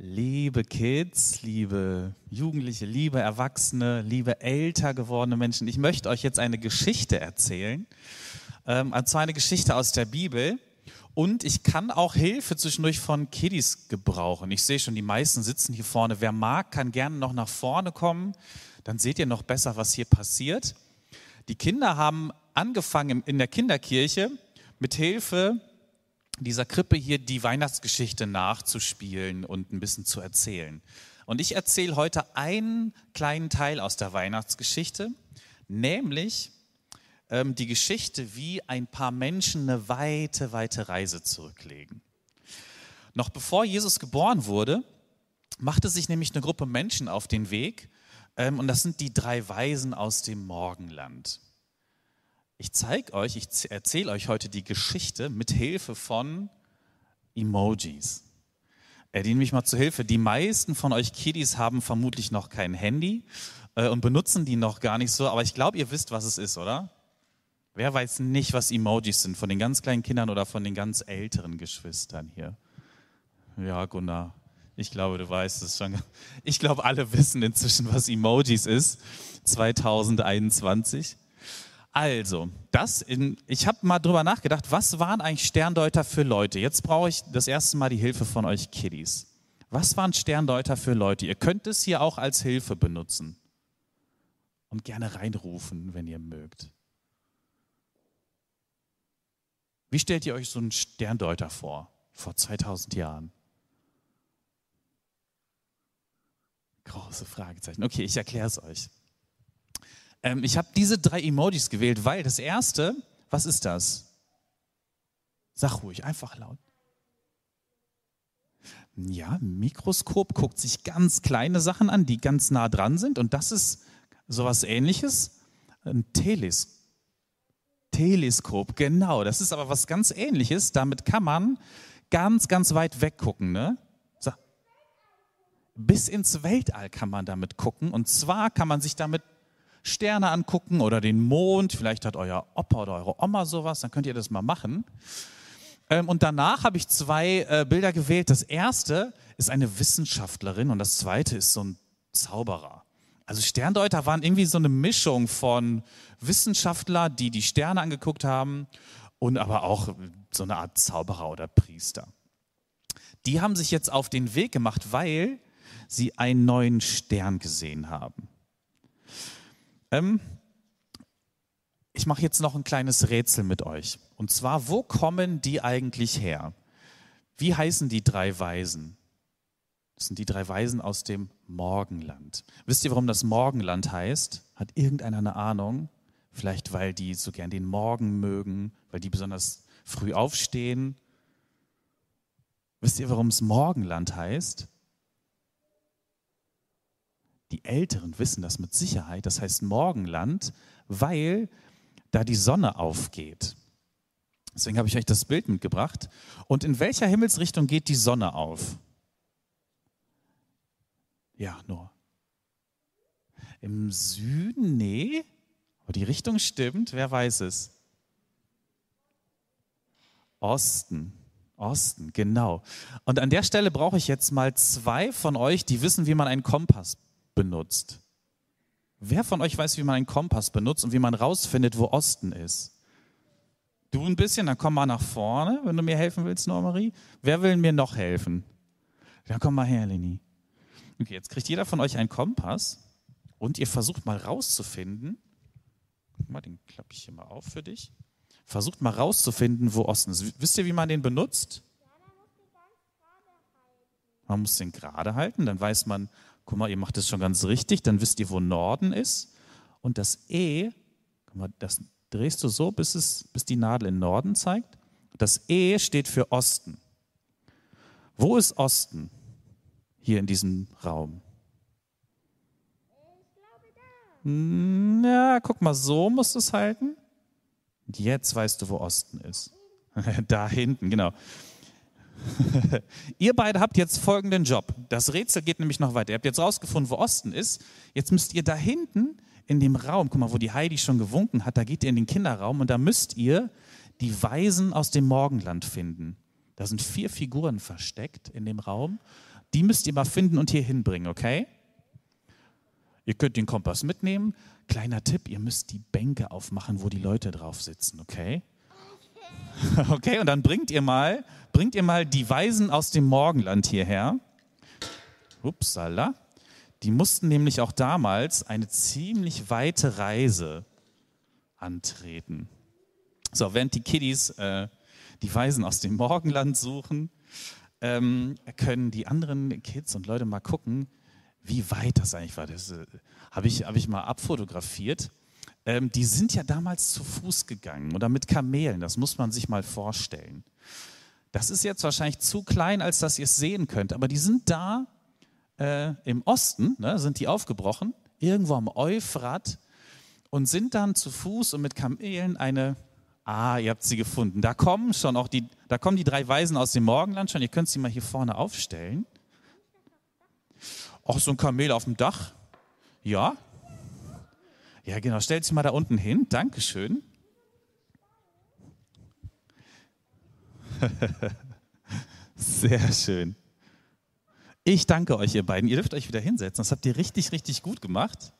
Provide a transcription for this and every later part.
Liebe Kids, liebe Jugendliche, liebe Erwachsene, liebe älter gewordene Menschen, ich möchte euch jetzt eine Geschichte erzählen. Ähm, und zwar eine Geschichte aus der Bibel. Und ich kann auch Hilfe zwischendurch von Kiddies gebrauchen. Ich sehe schon, die meisten sitzen hier vorne. Wer mag, kann gerne noch nach vorne kommen. Dann seht ihr noch besser, was hier passiert. Die Kinder haben angefangen in der Kinderkirche mit Hilfe dieser Krippe hier die Weihnachtsgeschichte nachzuspielen und ein bisschen zu erzählen. Und ich erzähle heute einen kleinen Teil aus der Weihnachtsgeschichte, nämlich ähm, die Geschichte, wie ein paar Menschen eine weite, weite Reise zurücklegen. Noch bevor Jesus geboren wurde, machte sich nämlich eine Gruppe Menschen auf den Weg, ähm, und das sind die drei Weisen aus dem Morgenland. Ich zeige euch, ich erzähle euch heute die Geschichte mit Hilfe von Emojis. Er dient mich mal zu Hilfe. Die meisten von euch Kiddies haben vermutlich noch kein Handy äh, und benutzen die noch gar nicht so, aber ich glaube, ihr wisst, was es ist, oder? Wer weiß nicht, was Emojis sind, von den ganz kleinen Kindern oder von den ganz älteren Geschwistern hier? Ja, Gunnar, ich glaube, du weißt es schon. Ich glaube, alle wissen inzwischen, was Emojis ist. 2021. Also, das in, ich habe mal drüber nachgedacht, was waren eigentlich Sterndeuter für Leute? Jetzt brauche ich das erste Mal die Hilfe von euch Kiddies. Was waren Sterndeuter für Leute? Ihr könnt es hier auch als Hilfe benutzen und gerne reinrufen, wenn ihr mögt. Wie stellt ihr euch so einen Sterndeuter vor, vor 2000 Jahren? Große Fragezeichen. Okay, ich erkläre es euch. Ähm, ich habe diese drei Emojis gewählt, weil das erste, was ist das? Sag ruhig, einfach laut. Ja, Mikroskop guckt sich ganz kleine Sachen an, die ganz nah dran sind. Und das ist sowas ähnliches. Ein Teles Teleskop, genau. Das ist aber was ganz ähnliches. Damit kann man ganz, ganz weit weggucken. Ne? So. Bis ins Weltall kann man damit gucken. Und zwar kann man sich damit Sterne angucken oder den Mond. Vielleicht hat euer Opa oder eure Oma sowas, dann könnt ihr das mal machen. Ähm, und danach habe ich zwei äh, Bilder gewählt. Das erste ist eine Wissenschaftlerin und das zweite ist so ein Zauberer. Also Sterndeuter waren irgendwie so eine Mischung von Wissenschaftler, die die Sterne angeguckt haben und aber auch so eine Art Zauberer oder Priester. Die haben sich jetzt auf den Weg gemacht, weil sie einen neuen Stern gesehen haben. Ähm, ich mache jetzt noch ein kleines Rätsel mit euch. Und zwar, wo kommen die eigentlich her? Wie heißen die drei Weisen? Das sind die drei Weisen aus dem Morgenland. Wisst ihr, warum das Morgenland heißt? Hat irgendeiner eine Ahnung? Vielleicht, weil die so gern den Morgen mögen, weil die besonders früh aufstehen. Wisst ihr, warum es Morgenland heißt? Die Älteren wissen das mit Sicherheit. Das heißt Morgenland, weil da die Sonne aufgeht. Deswegen habe ich euch das Bild mitgebracht. Und in welcher Himmelsrichtung geht die Sonne auf? Ja, nur. Im Süden? Nee. Aber die Richtung stimmt. Wer weiß es? Osten. Osten, genau. Und an der Stelle brauche ich jetzt mal zwei von euch, die wissen, wie man einen Kompass benutzt. Wer von euch weiß, wie man einen Kompass benutzt und wie man rausfindet, wo Osten ist? Du ein bisschen, dann komm mal nach vorne, wenn du mir helfen willst, Normarie. Wer will mir noch helfen? Dann komm mal her, Leni. Okay, jetzt kriegt jeder von euch einen Kompass und ihr versucht mal rauszufinden. Guck mal, den klappe ich hier mal auf für dich. Versucht mal rauszufinden, wo Osten ist. Wisst ihr, wie man den benutzt? Man muss den gerade halten, dann weiß man, Guck mal, ihr macht das schon ganz richtig, dann wisst ihr, wo Norden ist. Und das E, guck mal, das drehst du so, bis, es, bis die Nadel in Norden zeigt. Das E steht für Osten. Wo ist Osten hier in diesem Raum? Hm, ja, guck mal, so musst du es halten. Und jetzt weißt du, wo Osten ist. da hinten, genau. Ihr beide habt jetzt folgenden Job. Das Rätsel geht nämlich noch weiter. Ihr habt jetzt rausgefunden, wo Osten ist. Jetzt müsst ihr da hinten in dem Raum, guck mal, wo die Heidi schon gewunken hat, da geht ihr in den Kinderraum und da müsst ihr die Weisen aus dem Morgenland finden. Da sind vier Figuren versteckt in dem Raum. Die müsst ihr mal finden und hier hinbringen, okay? Ihr könnt den Kompass mitnehmen. Kleiner Tipp, ihr müsst die Bänke aufmachen, wo die Leute drauf sitzen, okay? Okay, und dann bringt ihr mal, bringt ihr mal die Weisen aus dem Morgenland hierher. Upsala. Die mussten nämlich auch damals eine ziemlich weite Reise antreten. So, während die Kiddies äh, die Weisen aus dem Morgenland suchen, ähm, können die anderen Kids und Leute mal gucken, wie weit das eigentlich war. Das äh, habe ich, hab ich mal abfotografiert. Ähm, die sind ja damals zu Fuß gegangen oder mit Kamelen, das muss man sich mal vorstellen. Das ist jetzt wahrscheinlich zu klein, als dass ihr es sehen könnt, aber die sind da äh, im Osten, ne, sind die aufgebrochen, irgendwo am Euphrat und sind dann zu Fuß und mit Kamelen eine, ah, ihr habt sie gefunden. Da kommen schon auch die, da kommen die drei Weisen aus dem Morgenland schon, ihr könnt sie mal hier vorne aufstellen. Auch so ein Kamel auf dem Dach. Ja. Ja, genau, stellt sie mal da unten hin. Dankeschön. Sehr schön. Ich danke euch, ihr beiden. Ihr dürft euch wieder hinsetzen. Das habt ihr richtig, richtig gut gemacht.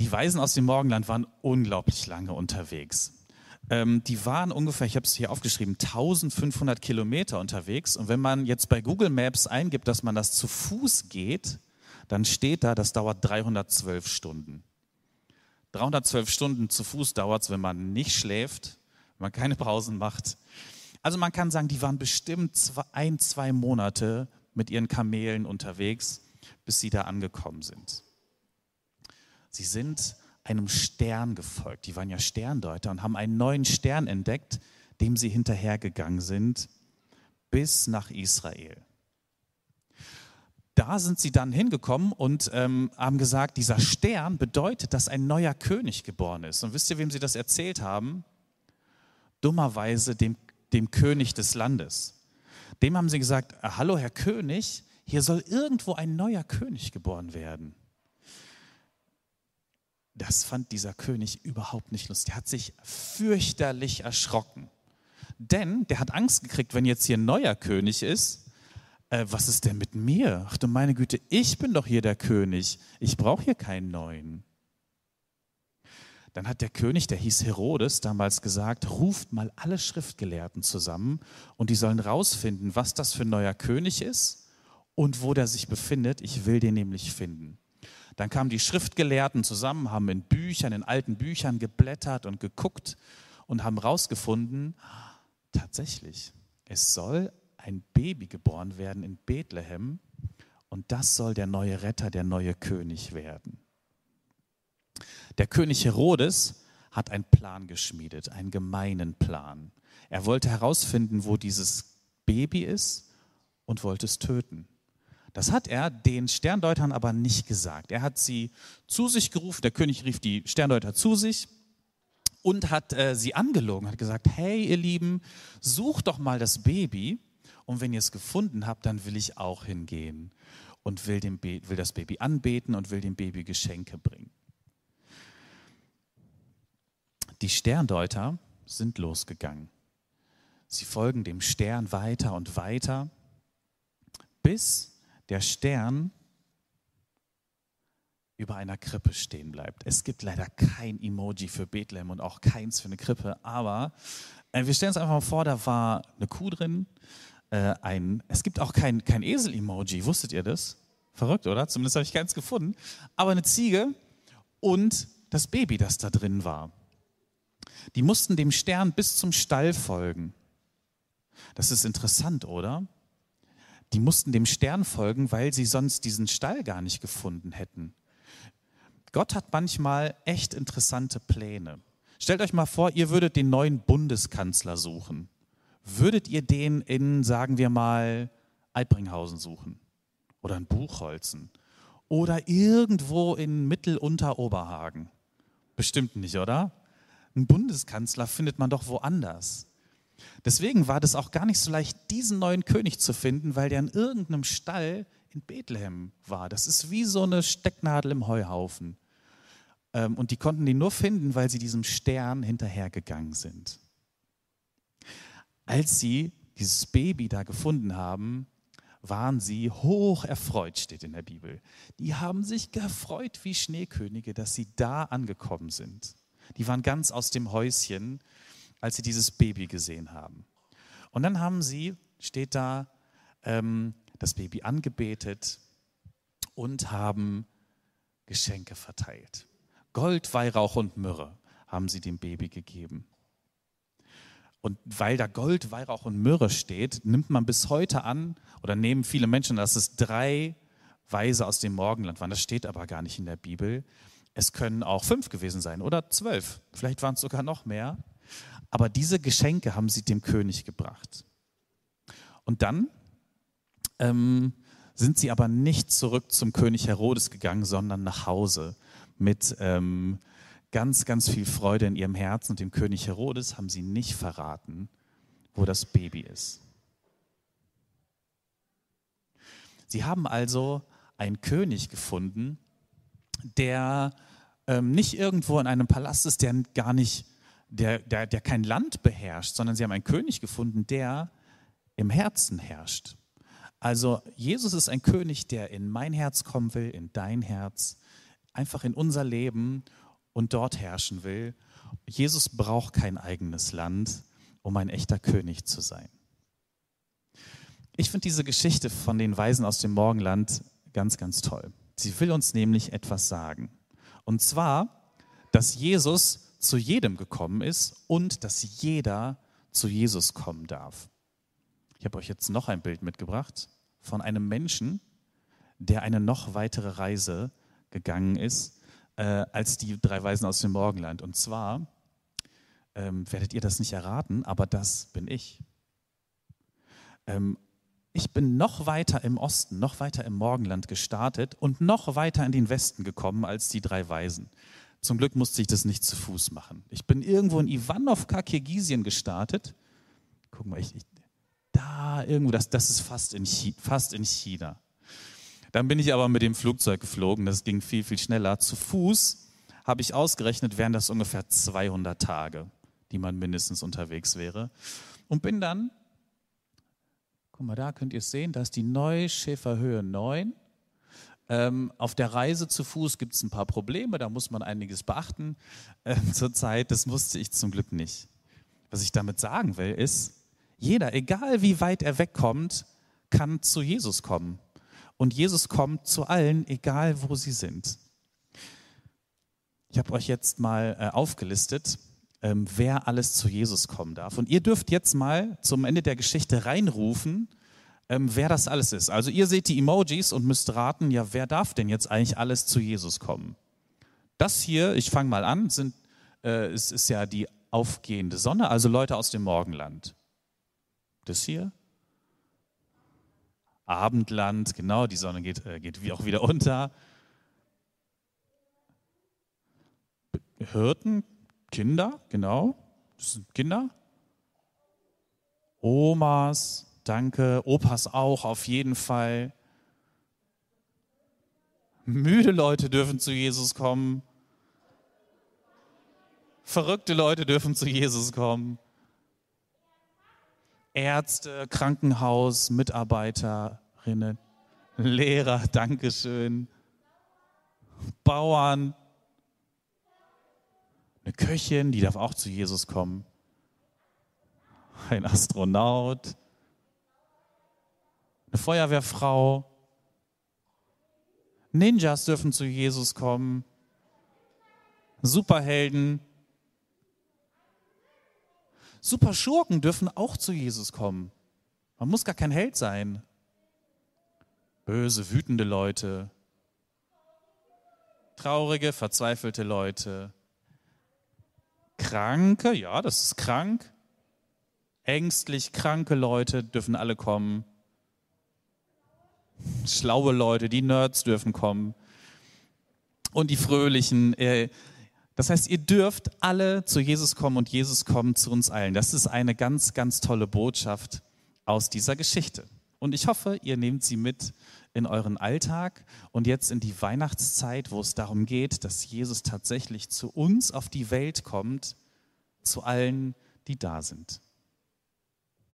Die Weisen aus dem Morgenland waren unglaublich lange unterwegs. Ähm, die waren ungefähr, ich habe es hier aufgeschrieben, 1500 Kilometer unterwegs. Und wenn man jetzt bei Google Maps eingibt, dass man das zu Fuß geht, dann steht da, das dauert 312 Stunden. 312 Stunden zu Fuß dauert es, wenn man nicht schläft, wenn man keine Pausen macht. Also man kann sagen, die waren bestimmt zwei, ein, zwei Monate mit ihren Kamelen unterwegs, bis sie da angekommen sind. Sie sind einem Stern gefolgt. Die waren ja Sterndeuter und haben einen neuen Stern entdeckt, dem sie hinterhergegangen sind, bis nach Israel. Da sind sie dann hingekommen und ähm, haben gesagt, dieser Stern bedeutet, dass ein neuer König geboren ist. Und wisst ihr, wem sie das erzählt haben? Dummerweise dem dem König des Landes. Dem haben sie gesagt, hallo Herr König, hier soll irgendwo ein neuer König geboren werden. Das fand dieser König überhaupt nicht lustig. Er hat sich fürchterlich erschrocken. Denn der hat Angst gekriegt, wenn jetzt hier ein neuer König ist. Äh, was ist denn mit mir? Ach du meine Güte, ich bin doch hier der König. Ich brauche hier keinen neuen. Dann hat der König, der hieß Herodes, damals gesagt, ruft mal alle Schriftgelehrten zusammen und die sollen rausfinden, was das für ein neuer König ist und wo der sich befindet. Ich will den nämlich finden. Dann kamen die Schriftgelehrten zusammen, haben in Büchern, in alten Büchern geblättert und geguckt und haben rausgefunden, tatsächlich, es soll ein Baby geboren werden in Bethlehem und das soll der neue Retter, der neue König werden. Der König Herodes hat einen Plan geschmiedet, einen gemeinen Plan. Er wollte herausfinden, wo dieses Baby ist und wollte es töten. Das hat er den Sterndeutern aber nicht gesagt. Er hat sie zu sich gerufen, der König rief die Sterndeuter zu sich und hat äh, sie angelogen, hat gesagt, hey ihr Lieben, sucht doch mal das Baby und wenn ihr es gefunden habt, dann will ich auch hingehen und will, dem will das Baby anbeten und will dem Baby Geschenke bringen. Die Sterndeuter sind losgegangen. Sie folgen dem Stern weiter und weiter, bis der Stern über einer Krippe stehen bleibt. Es gibt leider kein Emoji für Bethlehem und auch keins für eine Krippe, aber äh, wir stellen uns einfach mal vor, da war eine Kuh drin, äh, ein, es gibt auch kein, kein Esel-Emoji, wusstet ihr das? Verrückt, oder? Zumindest habe ich keins gefunden. Aber eine Ziege und das Baby, das da drin war. Die mussten dem Stern bis zum Stall folgen. Das ist interessant, oder? Die mussten dem Stern folgen, weil sie sonst diesen Stall gar nicht gefunden hätten. Gott hat manchmal echt interessante Pläne. Stellt euch mal vor, ihr würdet den neuen Bundeskanzler suchen. Würdet ihr den in, sagen wir mal, Albringhausen suchen oder in Buchholzen oder irgendwo in Mittelunteroberhagen? Bestimmt nicht, oder? Einen Bundeskanzler findet man doch woanders. Deswegen war das auch gar nicht so leicht, diesen neuen König zu finden, weil der in irgendeinem Stall in Bethlehem war. Das ist wie so eine Stecknadel im Heuhaufen. Ähm, und die konnten ihn nur finden, weil sie diesem Stern hinterhergegangen sind. Als sie dieses Baby da gefunden haben, waren sie hoch erfreut, steht in der Bibel. Die haben sich gefreut wie Schneekönige, dass sie da angekommen sind. Die waren ganz aus dem Häuschen, als sie dieses Baby gesehen haben. Und dann haben sie, steht da, ähm, das Baby angebetet und haben Geschenke verteilt. Gold, Weihrauch und Myrrhe haben sie dem Baby gegeben. Und weil da Gold, Weihrauch und Myrrhe steht, nimmt man bis heute an oder nehmen viele Menschen, dass es drei Weise aus dem Morgenland waren. Das steht aber gar nicht in der Bibel. Es können auch fünf gewesen sein oder zwölf. Vielleicht waren es sogar noch mehr. Aber diese Geschenke haben sie dem König gebracht. Und dann ähm, sind sie aber nicht zurück zum König Herodes gegangen, sondern nach Hause mit ähm, ganz, ganz viel Freude in ihrem Herzen und dem König Herodes haben sie nicht verraten, wo das Baby ist. Sie haben also einen König gefunden, der ähm, nicht irgendwo in einem Palast ist, der gar nicht, der, der, der kein Land beherrscht, sondern sie haben einen König gefunden, der im Herzen herrscht. Also Jesus ist ein König, der in mein Herz kommen will, in dein Herz, einfach in unser Leben und dort herrschen will. Jesus braucht kein eigenes Land, um ein echter König zu sein. Ich finde diese Geschichte von den Weisen aus dem Morgenland ganz, ganz toll. Sie will uns nämlich etwas sagen. Und zwar, dass Jesus zu jedem gekommen ist und dass jeder zu Jesus kommen darf. Ich habe euch jetzt noch ein Bild mitgebracht von einem Menschen, der eine noch weitere Reise gegangen ist äh, als die drei Weisen aus dem Morgenland. Und zwar ähm, werdet ihr das nicht erraten, aber das bin ich. Ähm, ich bin noch weiter im Osten, noch weiter im Morgenland gestartet und noch weiter in den Westen gekommen als die drei Weisen. Zum Glück musste ich das nicht zu Fuß machen. Ich bin irgendwo in Ivanovka, Kirgisien gestartet. Guck mal, ich, ich, da irgendwo, das, das ist fast in, fast in China. Dann bin ich aber mit dem Flugzeug geflogen, das ging viel, viel schneller. Zu Fuß habe ich ausgerechnet, wären das ungefähr 200 Tage, die man mindestens unterwegs wäre. Und bin dann, guck mal, da könnt ihr es sehen, da ist die Neuschäferhöhe 9. Ähm, auf der Reise zu Fuß gibt es ein paar Probleme, da muss man einiges beachten. Ähm, Zurzeit, das musste ich zum Glück nicht. Was ich damit sagen will, ist, jeder, egal wie weit er wegkommt, kann zu Jesus kommen. Und Jesus kommt zu allen, egal wo sie sind. Ich habe euch jetzt mal äh, aufgelistet, ähm, wer alles zu Jesus kommen darf. Und ihr dürft jetzt mal zum Ende der Geschichte reinrufen, ähm, wer das alles ist. Also ihr seht die Emojis und müsst raten, ja, wer darf denn jetzt eigentlich alles zu Jesus kommen? Das hier, ich fange mal an, sind, äh, ist, ist ja die aufgehende Sonne, also Leute aus dem Morgenland. Das hier, Abendland, genau, die Sonne geht, äh, geht auch wieder unter. Hirten, Kinder, genau, das sind Kinder. Omas, danke, Opas auch, auf jeden Fall. Müde Leute dürfen zu Jesus kommen. Verrückte Leute dürfen zu Jesus kommen. Ärzte, Krankenhaus, Mitarbeiterinnen, Lehrer, Dankeschön, Bauern, eine Köchin, die darf auch zu Jesus kommen, ein Astronaut, eine Feuerwehrfrau, Ninjas dürfen zu Jesus kommen, Superhelden, Superschurken dürfen auch zu Jesus kommen. Man muss gar kein Held sein. Böse, wütende Leute, traurige, verzweifelte Leute, Kranke, ja, das ist krank. Ängstlich kranke Leute dürfen alle kommen. Schlaue Leute, die Nerds dürfen kommen. Und die Fröhlichen, äh, das heißt, ihr dürft alle zu Jesus kommen und Jesus kommt zu uns allen. Das ist eine ganz, ganz tolle Botschaft aus dieser Geschichte. Und ich hoffe, ihr nehmt sie mit in euren Alltag und jetzt in die Weihnachtszeit, wo es darum geht, dass Jesus tatsächlich zu uns auf die Welt kommt, zu allen, die da sind.